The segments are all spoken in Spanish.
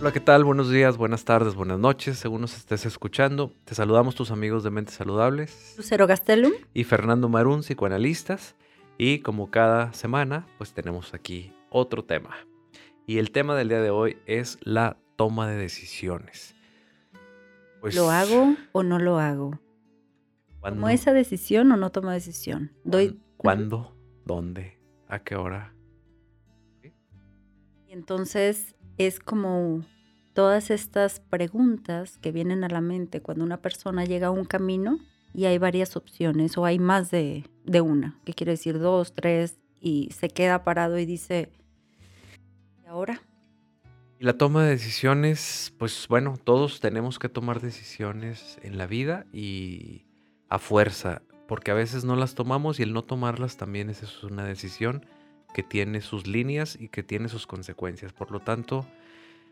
Hola, ¿qué tal? Buenos días, buenas tardes, buenas noches, según nos estés escuchando. Te saludamos tus amigos de Mentes Saludables. Lucero Gastelum. Y Fernando Marún, psicoanalistas. Y como cada semana, pues tenemos aquí otro tema. Y el tema del día de hoy es la toma de decisiones. Pues, ¿Lo hago o no lo hago? ¿Tomo esa decisión o no tomo decisión? Doy... ¿Cuándo? ¿Dónde? ¿A qué hora? Y entonces es como todas estas preguntas que vienen a la mente cuando una persona llega a un camino y hay varias opciones o hay más de, una, que quiere decir dos, tres, y se queda parado y dice, ¿y ahora? Y la toma de decisiones, pues bueno, todos tenemos que tomar decisiones en la vida y a fuerza, porque a veces no las tomamos y el no tomarlas también es una decisión que tiene sus líneas y que tiene sus consecuencias. Por lo tanto,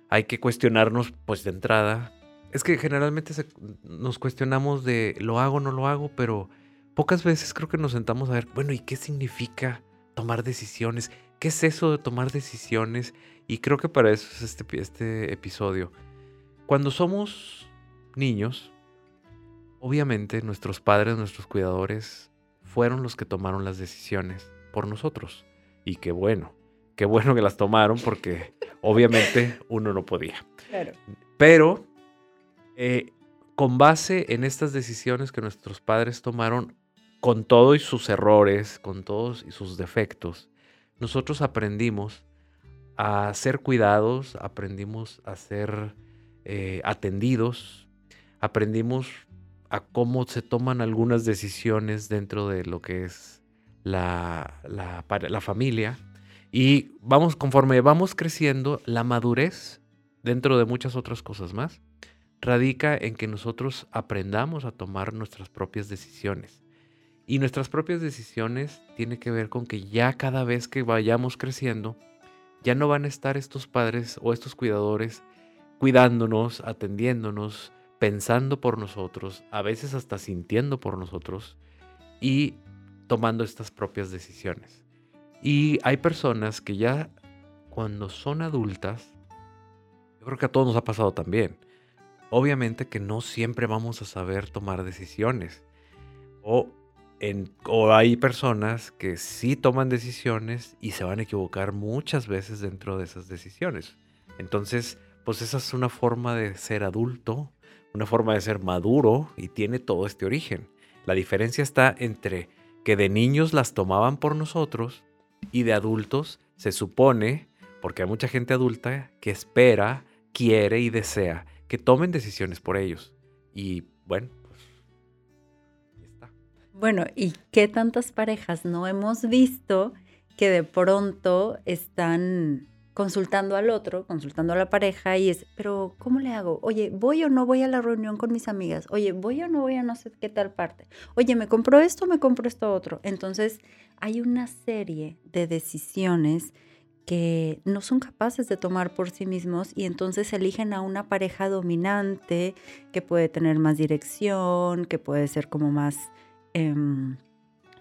hay que cuestionarnos pues de entrada. Es que generalmente nos cuestionamos de lo hago no lo hago, pero pocas veces creo que nos sentamos a ver, bueno, ¿y qué significa tomar decisiones? ¿Qué es eso de tomar decisiones? Y creo que para eso es este, este episodio. Cuando somos niños, obviamente nuestros padres, nuestros cuidadores, fueron los que tomaron las decisiones por nosotros. Y qué bueno, qué bueno que las tomaron porque obviamente uno no podía. Pero eh, con base en estas decisiones que nuestros padres tomaron, con todo y sus errores, con todos y sus defectos, nosotros aprendimos a ser cuidados, aprendimos a ser eh, atendidos, aprendimos a cómo se toman algunas decisiones dentro de lo que es la, la, familia. Y vamos, conforme vamos creciendo, la madurez, dentro de muchas otras cosas más, radica en que nosotros aprendamos a tomar nuestras propias decisiones. Y nuestras propias decisiones tiene que ver con que ya cada vez que vayamos creciendo, ya no van a estar estos padres o estos cuidadores cuidándonos, atendiéndonos, pensando por nosotros, a veces hasta sintiendo por nosotros y tomando estas propias decisiones. Y hay personas que ya cuando son adultas, yo creo que a todos nos ha pasado también. Obviamente que no siempre vamos a saber tomar decisiones. O, en, o hay personas que sí toman decisiones y se van a equivocar muchas veces dentro de esas decisiones. Entonces, pues esa es una forma de ser adulto, una forma de ser maduro y tiene todo este origen. La diferencia está entre que de niños las tomaban por nosotros y de adultos se supone, porque hay mucha gente adulta que espera, quiere y desea que tomen decisiones por ellos. Y bueno, pues. Bueno, ¿y qué tantas parejas no hemos visto que de pronto están consultando al otro, consultando a la pareja y es, pero ¿cómo le hago? Oye, ¿voy o no voy a la reunión con mis amigas? Oye, ¿voy o no voy a no sé qué tal parte? Oye, ¿me compro esto me compro esto otro? Entonces, hay una serie de decisiones que no son capaces de tomar por sí mismos y entonces eligen a una pareja dominante que puede tener más dirección, que puede ser como más eh,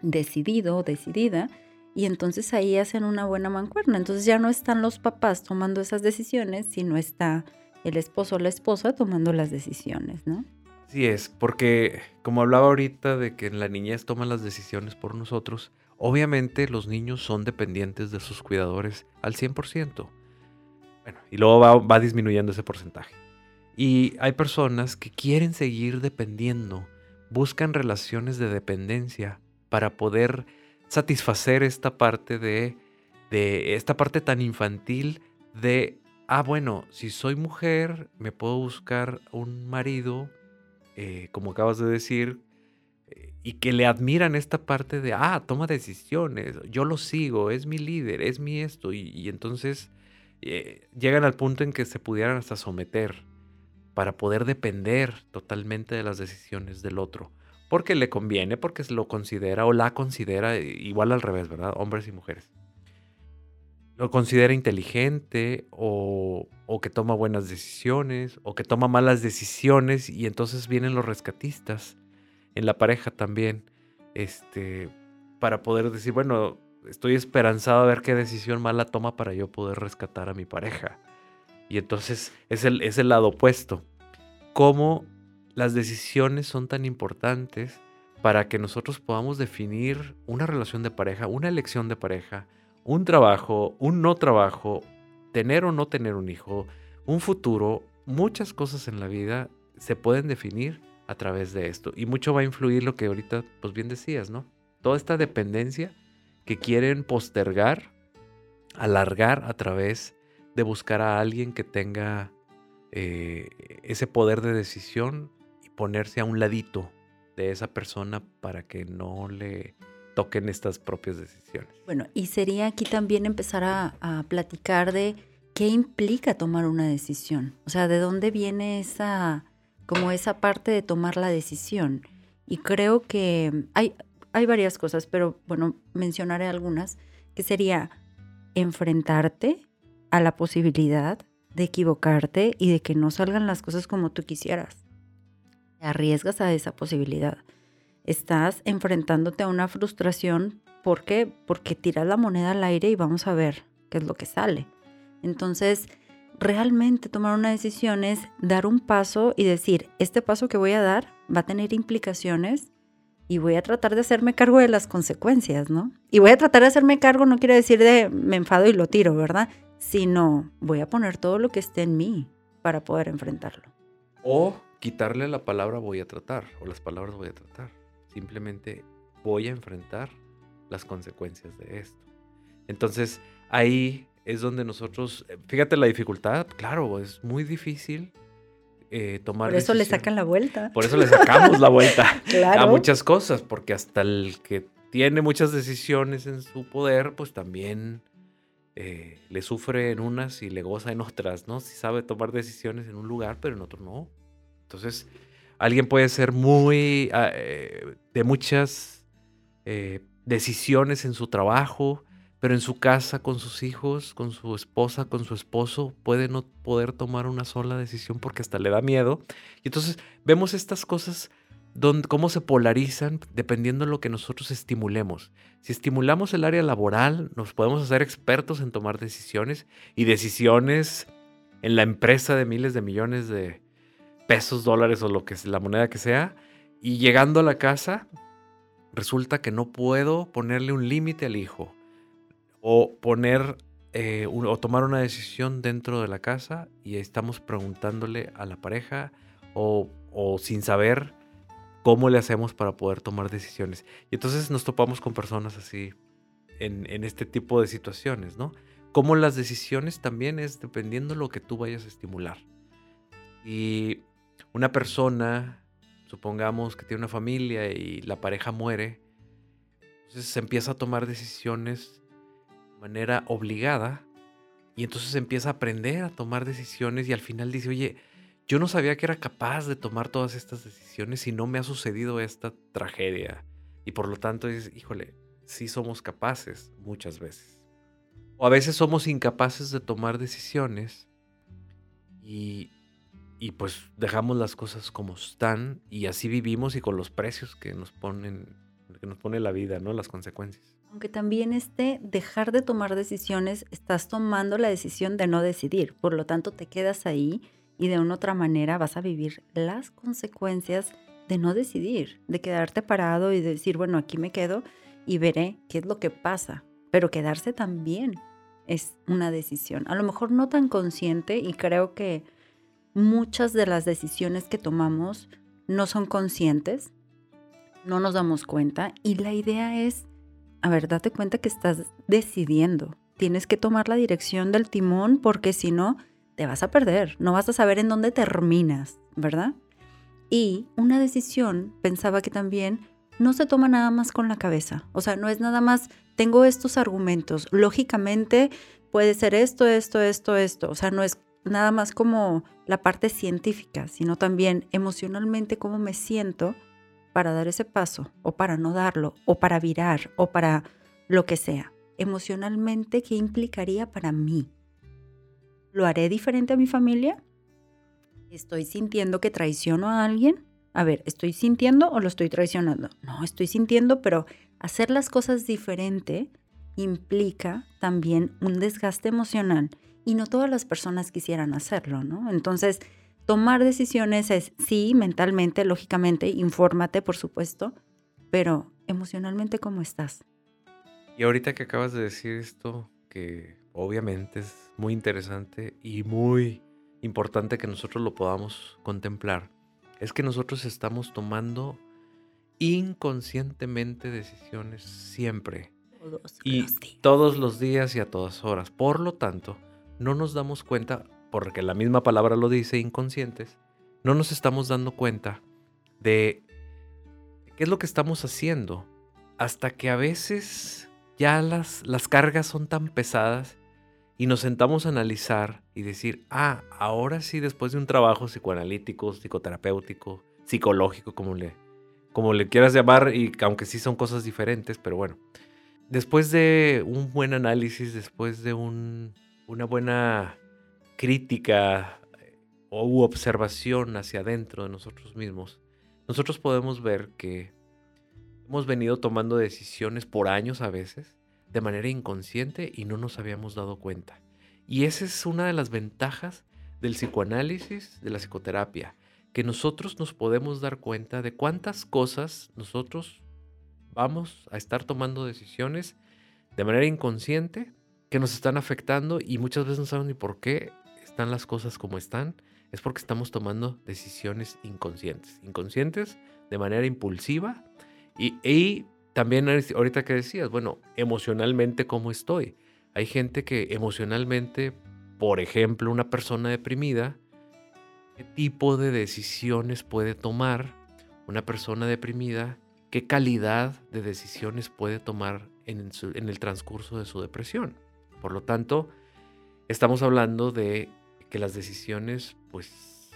decidido, decidida y entonces ahí hacen una buena mancuerna. Entonces ya no están los papás tomando esas decisiones, sino está el esposo o la esposa tomando las decisiones, ¿no? Sí es, porque como hablaba ahorita de que en la niñez toman las decisiones por nosotros, obviamente los niños son dependientes de sus cuidadores al 100%. Bueno, y luego va, va disminuyendo ese porcentaje. Y hay personas que quieren seguir dependiendo, buscan relaciones de dependencia para poder satisfacer esta parte de, de esta parte tan infantil de, ah, bueno, si soy mujer, me puedo buscar un marido, eh, como acabas de decir, y que le admiran esta parte de, ah, toma decisiones, yo lo sigo, es mi líder, es mi esto, y, entonces eh, llegan al punto en que se pudieran hasta someter para poder depender totalmente de las decisiones del otro porque le conviene, porque lo considera o la considera igual al revés, ¿verdad? Hombres y mujeres. Lo considera inteligente o, o, que toma buenas decisiones o que toma malas decisiones y entonces vienen los rescatistas en la pareja también, este, para poder decir, bueno, estoy esperanzado a ver qué decisión mala toma para yo poder rescatar a mi pareja. Y entonces es el, es el lado opuesto. Cómo las decisiones son tan importantes para que nosotros podamos definir una relación de pareja, una elección de pareja, un trabajo, un no trabajo, tener o no tener un hijo, un futuro, muchas cosas en la vida se pueden definir a través de esto. Y mucho va a influir lo que ahorita, pues bien decías, ¿no? Toda esta dependencia que quieren postergar, alargar a través de buscar a alguien que tenga eh, ese poder de decisión ponerse a un ladito de esa persona para que no le toquen estas propias decisiones. Bueno, y sería aquí también empezar a, platicar de qué implica tomar una decisión. O sea, de dónde viene esa, como esa parte de tomar la decisión. Y creo que hay, hay varias cosas, pero bueno, mencionaré algunas, que sería enfrentarte a la posibilidad de equivocarte y de que no salgan las cosas como tú quisieras. Te arriesgas a esa posibilidad. Estás enfrentándote a una frustración. ¿Por qué? Porque tiras la moneda al aire y vamos a ver qué es lo que sale. Entonces, realmente tomar una decisión es dar un paso y decir, este paso que voy a dar va a tener implicaciones y voy a tratar de hacerme cargo de las consecuencias, ¿no? Y voy a tratar de hacerme cargo no quiere decir de me enfado y lo tiro, ¿verdad? Sino voy a poner todo lo que esté en mí para poder enfrentarlo. O quitarle la palabra voy a tratar o las palabras voy a tratar. Simplemente voy a enfrentar las consecuencias de esto. Entonces ahí es donde nosotros, eh, fíjate la dificultad, claro, es muy difícil eh, tomar. Por eso le sacan la vuelta. Por eso le sacamos la vuelta a muchas cosas, porque hasta el que tiene muchas decisiones en su poder, pues también eh, le sufre en unas y le goza en otras, ¿no? Si sabe tomar decisiones en un lugar, pero en otro no. Entonces, alguien puede ser muy ah, eh, de muchas decisiones en su trabajo, pero en su casa, con sus hijos, con su esposa, con su esposo, puede no poder tomar una sola decisión porque hasta le da miedo. Y entonces vemos estas cosas, donde, cómo se polarizan dependiendo de lo que nosotros estimulemos. Si estimulamos el área laboral, nos podemos hacer expertos en tomar decisiones y decisiones en la empresa de miles de millones de pesos, dólares o lo que es la moneda que sea. Y llegando a la casa, resulta que no puedo ponerle un límite al hijo o poner eh, o tomar una decisión dentro de la casa y estamos preguntándole a la pareja o, sin saber cómo le hacemos para poder tomar decisiones. Y entonces nos topamos con personas así en, en este tipo de situaciones, ¿no? Como las decisiones también es dependiendo de lo que tú vayas a estimular. Y una persona, supongamos que tiene una familia y la pareja muere, entonces se empieza a tomar decisiones manera obligada y entonces empieza a aprender a tomar decisiones y al final dice, oye, yo no sabía que era capaz de tomar todas estas decisiones y no me ha sucedido esta tragedia. Y por lo tanto dices, híjole, sí somos capaces muchas veces. O a veces somos incapaces de tomar decisiones y, y pues dejamos las cosas como están y así vivimos y con los precios que nos ponen, que nos pone la vida, ¿no? Las consecuencias aunque también este dejar de tomar decisiones, estás tomando la decisión de no decidir. Por lo tanto, te quedas ahí y de una otra manera vas a vivir las consecuencias de no decidir, de quedarte parado y decir, bueno, aquí me quedo y veré qué es lo que pasa. Pero quedarse también es una decisión. A lo mejor no tan consciente y creo que muchas de las decisiones que tomamos no son conscientes, no nos damos cuenta y la idea es a ver, date cuenta que estás decidiendo. Tienes que tomar la dirección del timón porque si no, te vas a perder. No vas a saber en dónde terminas, ¿verdad? Y una decisión, pensaba que también no se toma nada más con la cabeza. O sea, no es nada más, tengo estos argumentos. Lógicamente puede ser esto, esto, esto, esto. O sea, no es nada más como la parte científica, sino también emocionalmente cómo me siento para dar ese paso o para no darlo o para virar o para lo que sea. Emocionalmente, ¿qué implicaría para mí? ¿Lo haré diferente a mi familia? ¿Estoy sintiendo que traiciono a alguien? A ver, ¿estoy sintiendo o lo estoy traicionando? No, estoy sintiendo, pero hacer las cosas diferente implica también un desgaste emocional y no todas las personas quisieran hacerlo, ¿no? Entonces, tomar decisiones es, sí, mentalmente, lógicamente, infórmate, por supuesto, pero emocionalmente, ¿cómo estás? Y ahorita que acabas de decir esto, que obviamente es muy interesante y muy importante que nosotros lo podamos contemplar, es que nosotros estamos tomando inconscientemente decisiones siempre. Todos y los días. todos los días y a todas horas. Por lo tanto, no nos damos cuenta, porque la misma palabra lo dice, inconscientes, no nos estamos dando cuenta de qué es lo que estamos haciendo. Hasta que a veces ya las, las cargas son tan pesadas y nos sentamos a analizar y decir, ah, ahora sí, después de un trabajo psicoanalítico, psicoterapéutico, psicológico, como le, como le quieras llamar, y aunque sí son cosas diferentes, pero bueno, después de un buen análisis, después de un, una buena crítica o observación hacia adentro de nosotros mismos, nosotros podemos ver que hemos venido tomando decisiones por años a veces de manera inconsciente y no nos habíamos dado cuenta. Y esa es una de las ventajas del psicoanálisis, de la psicoterapia, que nosotros nos podemos dar cuenta de cuántas cosas nosotros vamos a estar tomando decisiones de manera inconsciente que nos están afectando y muchas veces no sabemos ni por qué están las cosas como están. Es porque estamos tomando decisiones inconscientes. Inconscientes de manera impulsiva y, y también ahorita que decías, bueno, emocionalmente cómo estoy. Hay gente que emocionalmente, por ejemplo, una persona deprimida, ¿qué tipo de decisiones puede tomar una persona deprimida? ¿Qué calidad de decisiones puede tomar en, en el transcurso de su depresión? Por lo tanto, estamos hablando de que las decisiones, pues,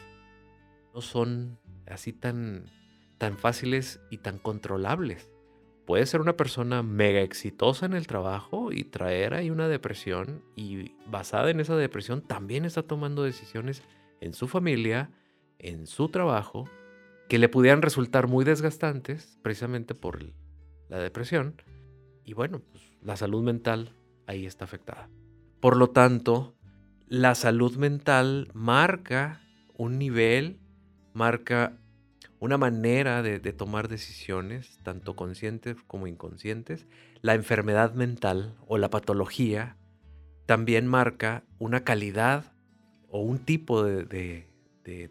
no son así tan, tan fáciles y tan controlables puede ser una persona mega exitosa en el trabajo y traer ahí una depresión y basada en esa depresión también está tomando decisiones en su familia, en su trabajo, que le pudieran resultar muy desgastantes precisamente por la depresión. Y bueno, pues la salud mental ahí está afectada. Por lo tanto, la salud mental marca un nivel, marca una manera de, tomar decisiones, tanto conscientes como inconscientes. La enfermedad mental o la patología también marca una calidad o un tipo de,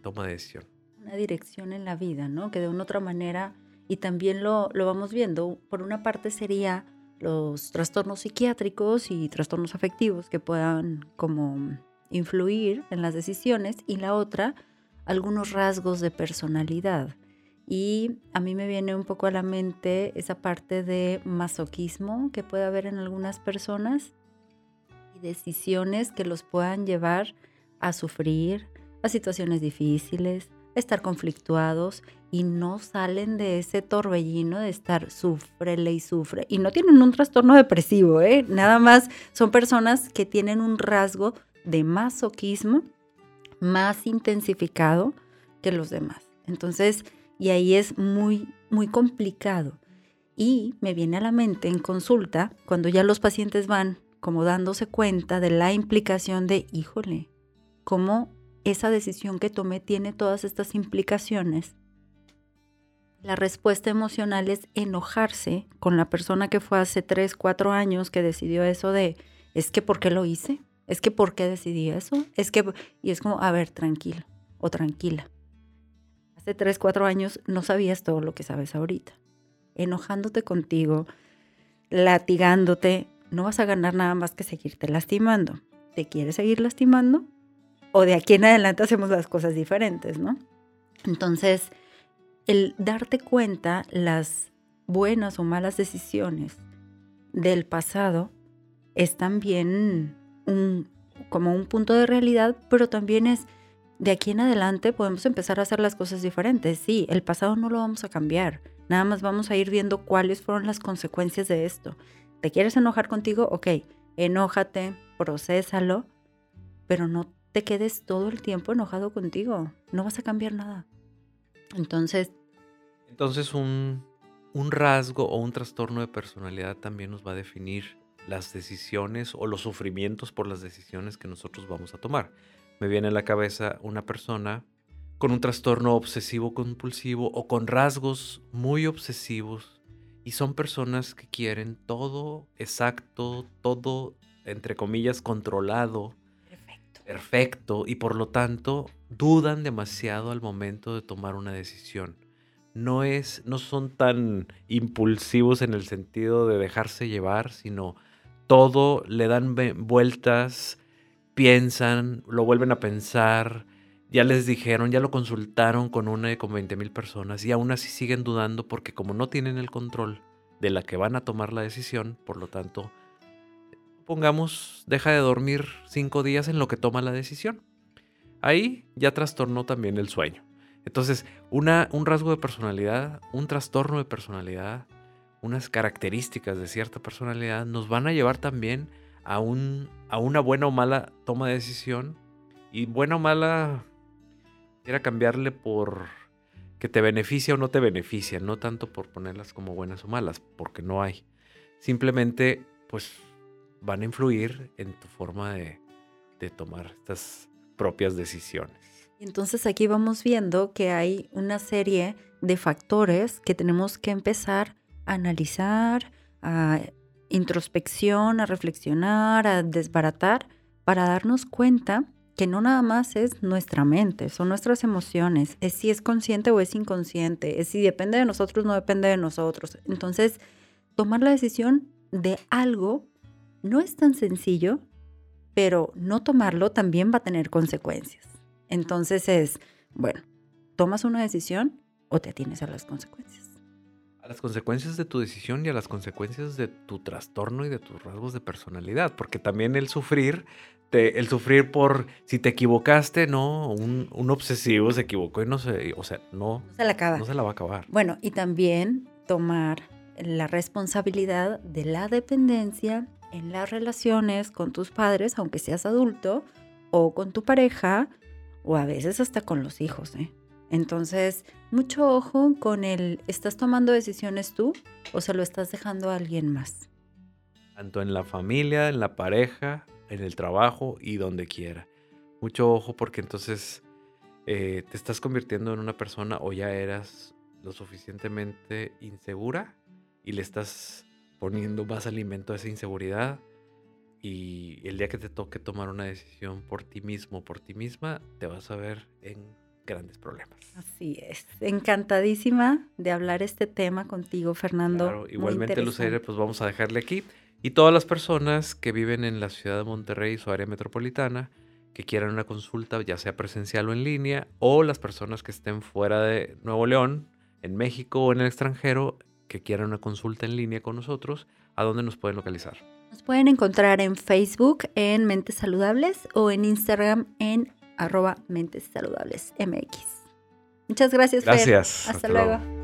toma de decisión. Una dirección en la vida, ¿no? Que de una otra manera, y también lo, lo vamos viendo, por una parte sería los trastornos psiquiátricos y trastornos afectivos que puedan como influir en las decisiones y la otra algunos rasgos de personalidad. Y a mí me viene un poco a la mente esa parte de masoquismo que puede haber en algunas personas y decisiones que los puedan llevar a sufrir, a situaciones difíciles, estar conflictuados y no salen de ese torbellino de estar sufrele y sufre. Y no tienen un trastorno depresivo, ¿eh? Nada más son personas que tienen un rasgo de masoquismo más intensificado que los demás. Entonces, y ahí es muy, muy complicado. Y me viene a la mente en consulta, cuando ya los pacientes van como dándose cuenta de la implicación de, híjole, cómo esa decisión que tomé tiene todas estas implicaciones. La respuesta emocional es enojarse con la persona que fue hace 3, 4 años que decidió eso de, es que ¿por qué lo hice? Es que ¿por qué decidí eso? Es que, y es como, a ver, tranquilo o tranquila. Hace 3, 4 años no sabías todo lo que sabes ahorita. Enojándote contigo, latigándote, no vas a ganar nada más que seguirte lastimando. ¿Te quieres seguir lastimando? O de aquí en adelante hacemos las cosas diferentes, ¿no? Entonces, el darte cuenta las buenas o malas decisiones del pasado es también como un punto de realidad, pero también es de aquí en adelante podemos empezar a hacer las cosas diferentes. Sí, el pasado no lo vamos a cambiar. Nada más vamos a ir viendo cuáles fueron las consecuencias de esto. ¿Te quieres enojar contigo? Ok, enójate, procésalo, pero no te quedes todo el tiempo enojado contigo. No vas a cambiar nada. Entonces... Entonces un, un rasgo o un trastorno de personalidad también nos va a definir las decisiones o los sufrimientos por las decisiones que nosotros vamos a tomar. Me viene a la cabeza una persona con un trastorno obsesivo compulsivo o con rasgos muy obsesivos y son personas que quieren todo exacto, todo entre comillas controlado, Perfecto. y por lo tanto dudan demasiado al momento de tomar una decisión. No es no son tan impulsivos en el sentido de dejarse llevar, sino todo le dan vueltas, piensan, lo vuelven a pensar, ya les dijeron, ya lo consultaron con una y con 20 mil personas y aún así siguen dudando porque como no tienen el control de la que van a tomar la decisión, por lo tanto, pongamos, deja de dormir cinco días en lo que toma la decisión. Ahí ya trastornó también el sueño. Entonces, una, un rasgo de personalidad, un trastorno de personalidad, unas características de cierta personalidad nos van a llevar también a, un, a una buena o mala toma de decisión. Y buena o mala, quiera cambiarle por que te beneficia o no te beneficia, no tanto por ponerlas como buenas o malas, porque no hay. Simplemente, pues, van a influir en tu forma de, de tomar estas propias decisiones. Entonces aquí vamos viendo que hay una serie de factores que tenemos que empezar analizar, a introspección, a reflexionar, a desbaratar, para darnos cuenta que no nada más es nuestra mente, son nuestras emociones, es si es consciente o es inconsciente, es si depende de nosotros o no depende de nosotros. Entonces, tomar la decisión de algo no es tan sencillo, pero no tomarlo también va a tener consecuencias. Entonces es, bueno, tomas una decisión o te atienes a las consecuencias las consecuencias de tu decisión y a las consecuencias de tu trastorno y de tus rasgos de personalidad, porque también el sufrir, el sufrir por si te equivocaste, no, un, obsesivo se equivocó y no se, o sea, no, se la acaba. No se la va a acabar. Bueno, y también tomar la responsabilidad de la dependencia en las relaciones con tus padres, aunque seas adulto, o con tu pareja, o a veces hasta con los hijos, ¿eh? Entonces, mucho ojo con el, ¿estás tomando decisiones tú o se lo estás dejando a alguien más? Tanto en la familia, en la pareja, en el trabajo y donde quiera. Mucho ojo porque entonces eh, te estás convirtiendo en una persona o ya eras lo suficientemente insegura y le estás poniendo más alimento a esa inseguridad y el día que te toque tomar una decisión por ti mismo, por ti misma, te vas a ver en grandes problemas. Así es. Encantadísima de hablar este tema contigo, Fernando. Claro, igualmente, Luceire, pues vamos a dejarle aquí. Y todas las personas que viven en la ciudad de Monterrey y su área metropolitana, que quieran una consulta, ya sea presencial o en línea, o las personas que estén fuera de Nuevo León, en México o en el extranjero, que quieran una consulta en línea con nosotros, ¿a dónde nos pueden localizar? Nos pueden encontrar en Facebook en Mentes Saludables o en Instagram en arroba mentes saludables MX. Muchas gracias. Gracias. Hasta, luego.